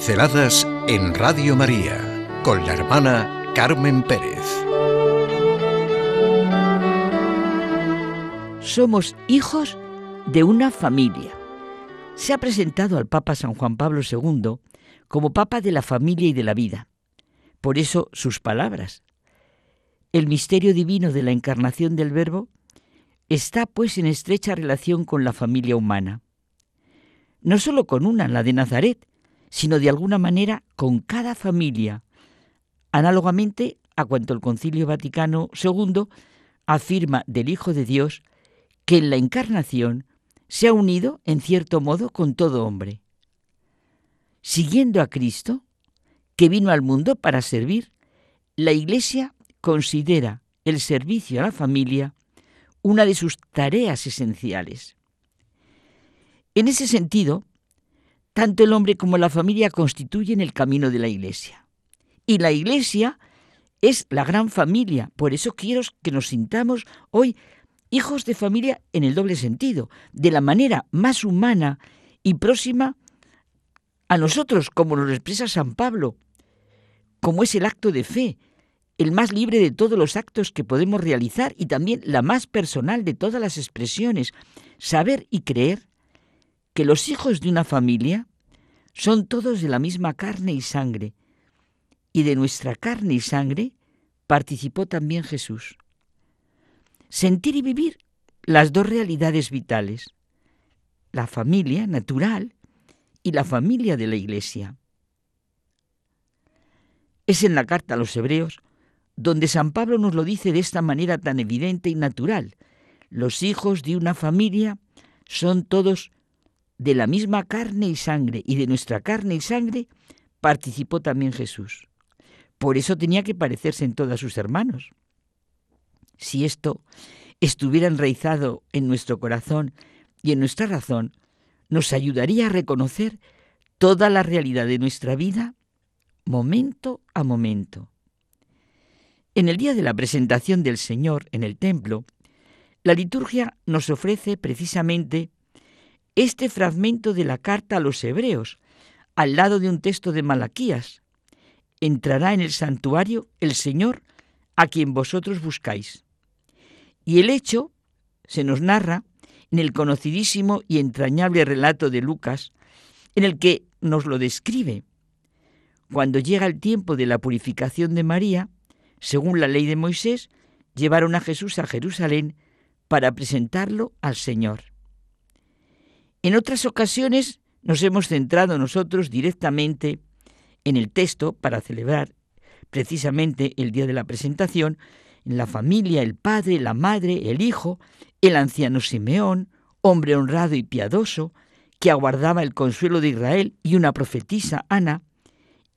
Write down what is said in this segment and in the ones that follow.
Pinceladas en Radio María con la hermana Carmen Pérez. Somos hijos de una familia. Se ha presentado al Papa San Juan Pablo II como Papa de la familia y de la vida. Por eso sus palabras. El misterio divino de la encarnación del Verbo está pues en estrecha relación con la familia humana. No solo con una, la de Nazaret, sino de alguna manera con cada familia, análogamente a cuanto el Concilio Vaticano II afirma del Hijo de Dios que en la encarnación se ha unido en cierto modo con todo hombre. Siguiendo a Cristo, que vino al mundo para servir, la Iglesia considera el servicio a la familia una de sus tareas esenciales. En ese sentido, tanto el hombre como la familia constituyen el camino de la Iglesia. Y la Iglesia es la gran familia. Por eso quiero que nos sintamos hoy hijos de familia en el doble sentido, de la manera más humana y próxima a nosotros, como nos expresa San Pablo, como es el acto de fe, el más libre de todos los actos que podemos realizar y también la más personal de todas las expresiones, saber y creer que los hijos de una familia son todos de la misma carne y sangre, y de nuestra carne y sangre participó también Jesús. Sentir y vivir las dos realidades vitales, la familia natural y la familia de la Iglesia. Es en la carta a los Hebreos donde San Pablo nos lo dice de esta manera tan evidente y natural. Los hijos de una familia son todos de la misma carne y sangre, y de nuestra carne y sangre participó también Jesús. Por eso tenía que parecerse en todos sus hermanos. Si esto estuviera enraizado en nuestro corazón y en nuestra razón, nos ayudaría a reconocer toda la realidad de nuestra vida momento a momento. En el día de la presentación del Señor en el templo, la liturgia nos ofrece precisamente este fragmento de la carta a los hebreos, al lado de un texto de Malaquías. Entrará en el santuario el Señor a quien vosotros buscáis. Y el hecho se nos narra en el conocidísimo y entrañable relato de Lucas, en el que nos lo describe. Cuando llega el tiempo de la purificación de María, según la ley de Moisés, llevaron a Jesús a Jerusalén para presentarlo al Señor. En otras ocasiones nos hemos centrado nosotros directamente en el texto para celebrar precisamente el día de la presentación, en la familia, el padre, la madre, el hijo, el anciano Simeón, hombre honrado y piadoso, que aguardaba el consuelo de Israel, y una profetisa, Ana,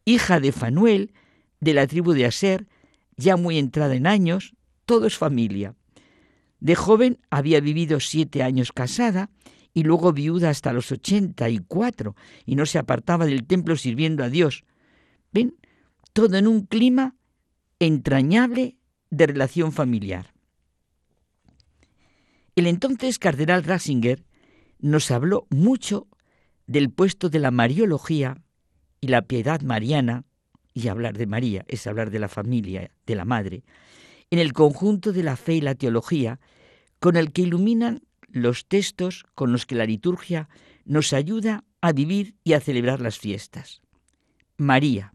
hija de Fanuel, de la tribu de Aser, ya muy entrada en años, todo es familia. De joven había vivido siete años casada y luego viuda hasta los ochenta y cuatro y no se apartaba del templo sirviendo a Dios. ¿Ven? Todo en un clima entrañable de relación familiar. El entonces cardenal Ratzinger nos habló mucho del puesto de la Mariología y la piedad mariana, y hablar de María es hablar de la familia, de la madre, en el conjunto de la fe y la teología, con el que iluminan los textos con los que la liturgia nos ayuda a vivir y a celebrar las fiestas. María,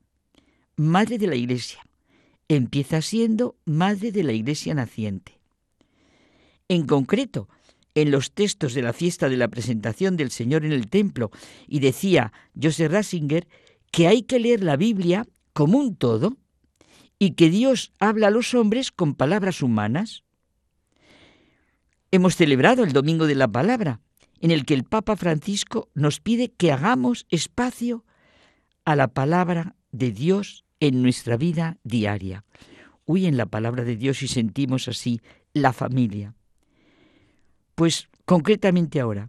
Madre de la Iglesia, empieza siendo Madre de la Iglesia naciente. En concreto, en los textos de la fiesta de la presentación del Señor en el templo, y decía Joseph Ratzinger que hay que leer la Biblia como un todo y que Dios habla a los hombres con palabras humanas. Hemos celebrado el Domingo de la Palabra, en el que el Papa Francisco nos pide que hagamos espacio a la palabra de Dios en nuestra vida diaria. Uy, en la palabra de Dios y sentimos así la familia. Pues concretamente ahora,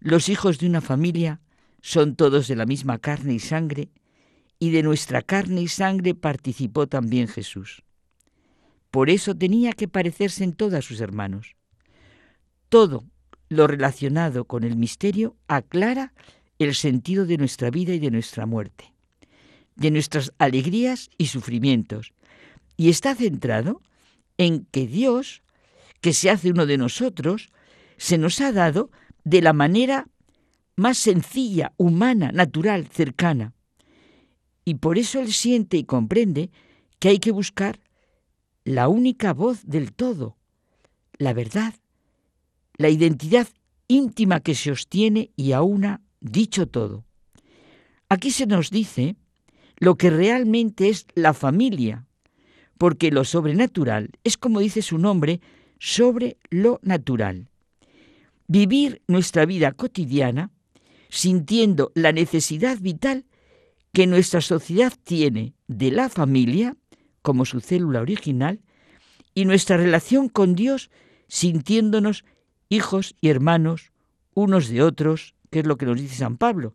los hijos de una familia son todos de la misma carne y sangre, y de nuestra carne y sangre participó también Jesús. Por eso tenía que parecerse en todos sus hermanos. Todo lo relacionado con el misterio aclara el sentido de nuestra vida y de nuestra muerte. de nuestras alegrías y sufrimientos. Y está centrado en que Dios, que se hace uno de nosotros, se nos ha dado de la manera más sencilla, humana, natural, cercana. Y por eso Él siente y comprende que hay que buscar la única voz del todo, la verdad, la identidad íntima que se sostiene y aúna dicho todo. Aquí se nos dice lo que realmente es la familia, porque lo sobrenatural es, como dice su nombre, sobre lo natural. Vivir nuestra vida cotidiana sintiendo la necesidad vital que nuestra sociedad tiene de la familia como su célula original y nuestra relación con Dios sintiéndonos hijos y hermanos unos de otros, que es lo que nos dice San Pablo.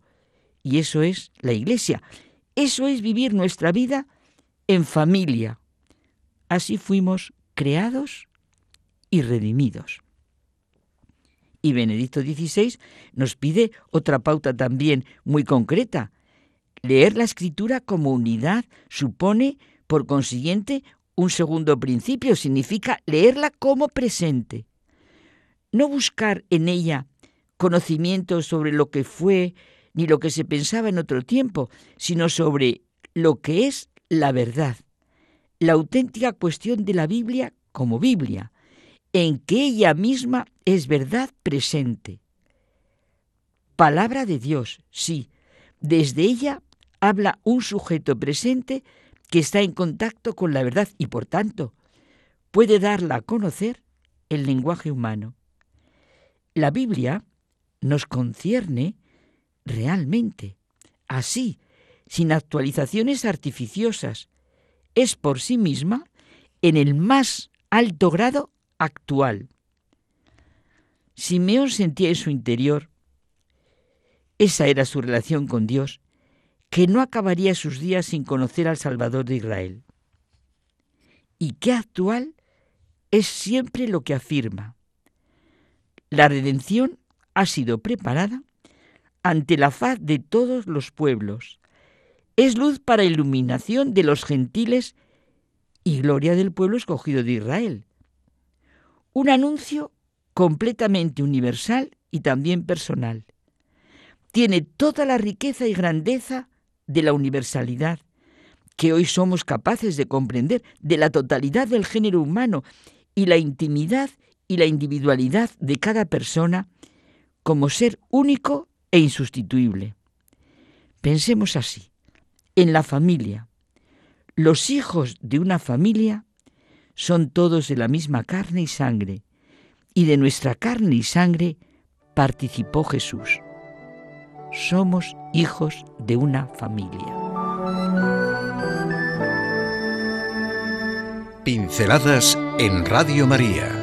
Y eso es la iglesia. Eso es vivir nuestra vida en familia. Así fuimos creados y redimidos. Y Benedicto XVI nos pide otra pauta también muy concreta. Leer la escritura como unidad supone, por consiguiente, un segundo principio. Significa leerla como presente. No buscar en ella conocimientos sobre lo que fue ni lo que se pensaba en otro tiempo, sino sobre lo que es la verdad, la auténtica cuestión de la Biblia como Biblia, en que ella misma es verdad presente. Palabra de Dios, sí, desde ella habla un sujeto presente que está en contacto con la verdad y por tanto puede darla a conocer el lenguaje humano. La Biblia nos concierne realmente, así, sin actualizaciones artificiosas. Es por sí misma, en el más alto grado, actual. Simeón sentía en su interior, esa era su relación con Dios, que no acabaría sus días sin conocer al Salvador de Israel. Y qué actual es siempre lo que afirma. La redención ha sido preparada ante la faz de todos los pueblos. Es luz para iluminación de los gentiles y gloria del pueblo escogido de Israel. Un anuncio completamente universal y también personal. Tiene toda la riqueza y grandeza de la universalidad que hoy somos capaces de comprender, de la totalidad del género humano y la intimidad y la individualidad de cada persona como ser único e insustituible. Pensemos así, en la familia. Los hijos de una familia son todos de la misma carne y sangre, y de nuestra carne y sangre participó Jesús. Somos hijos de una familia. Pinceladas en Radio María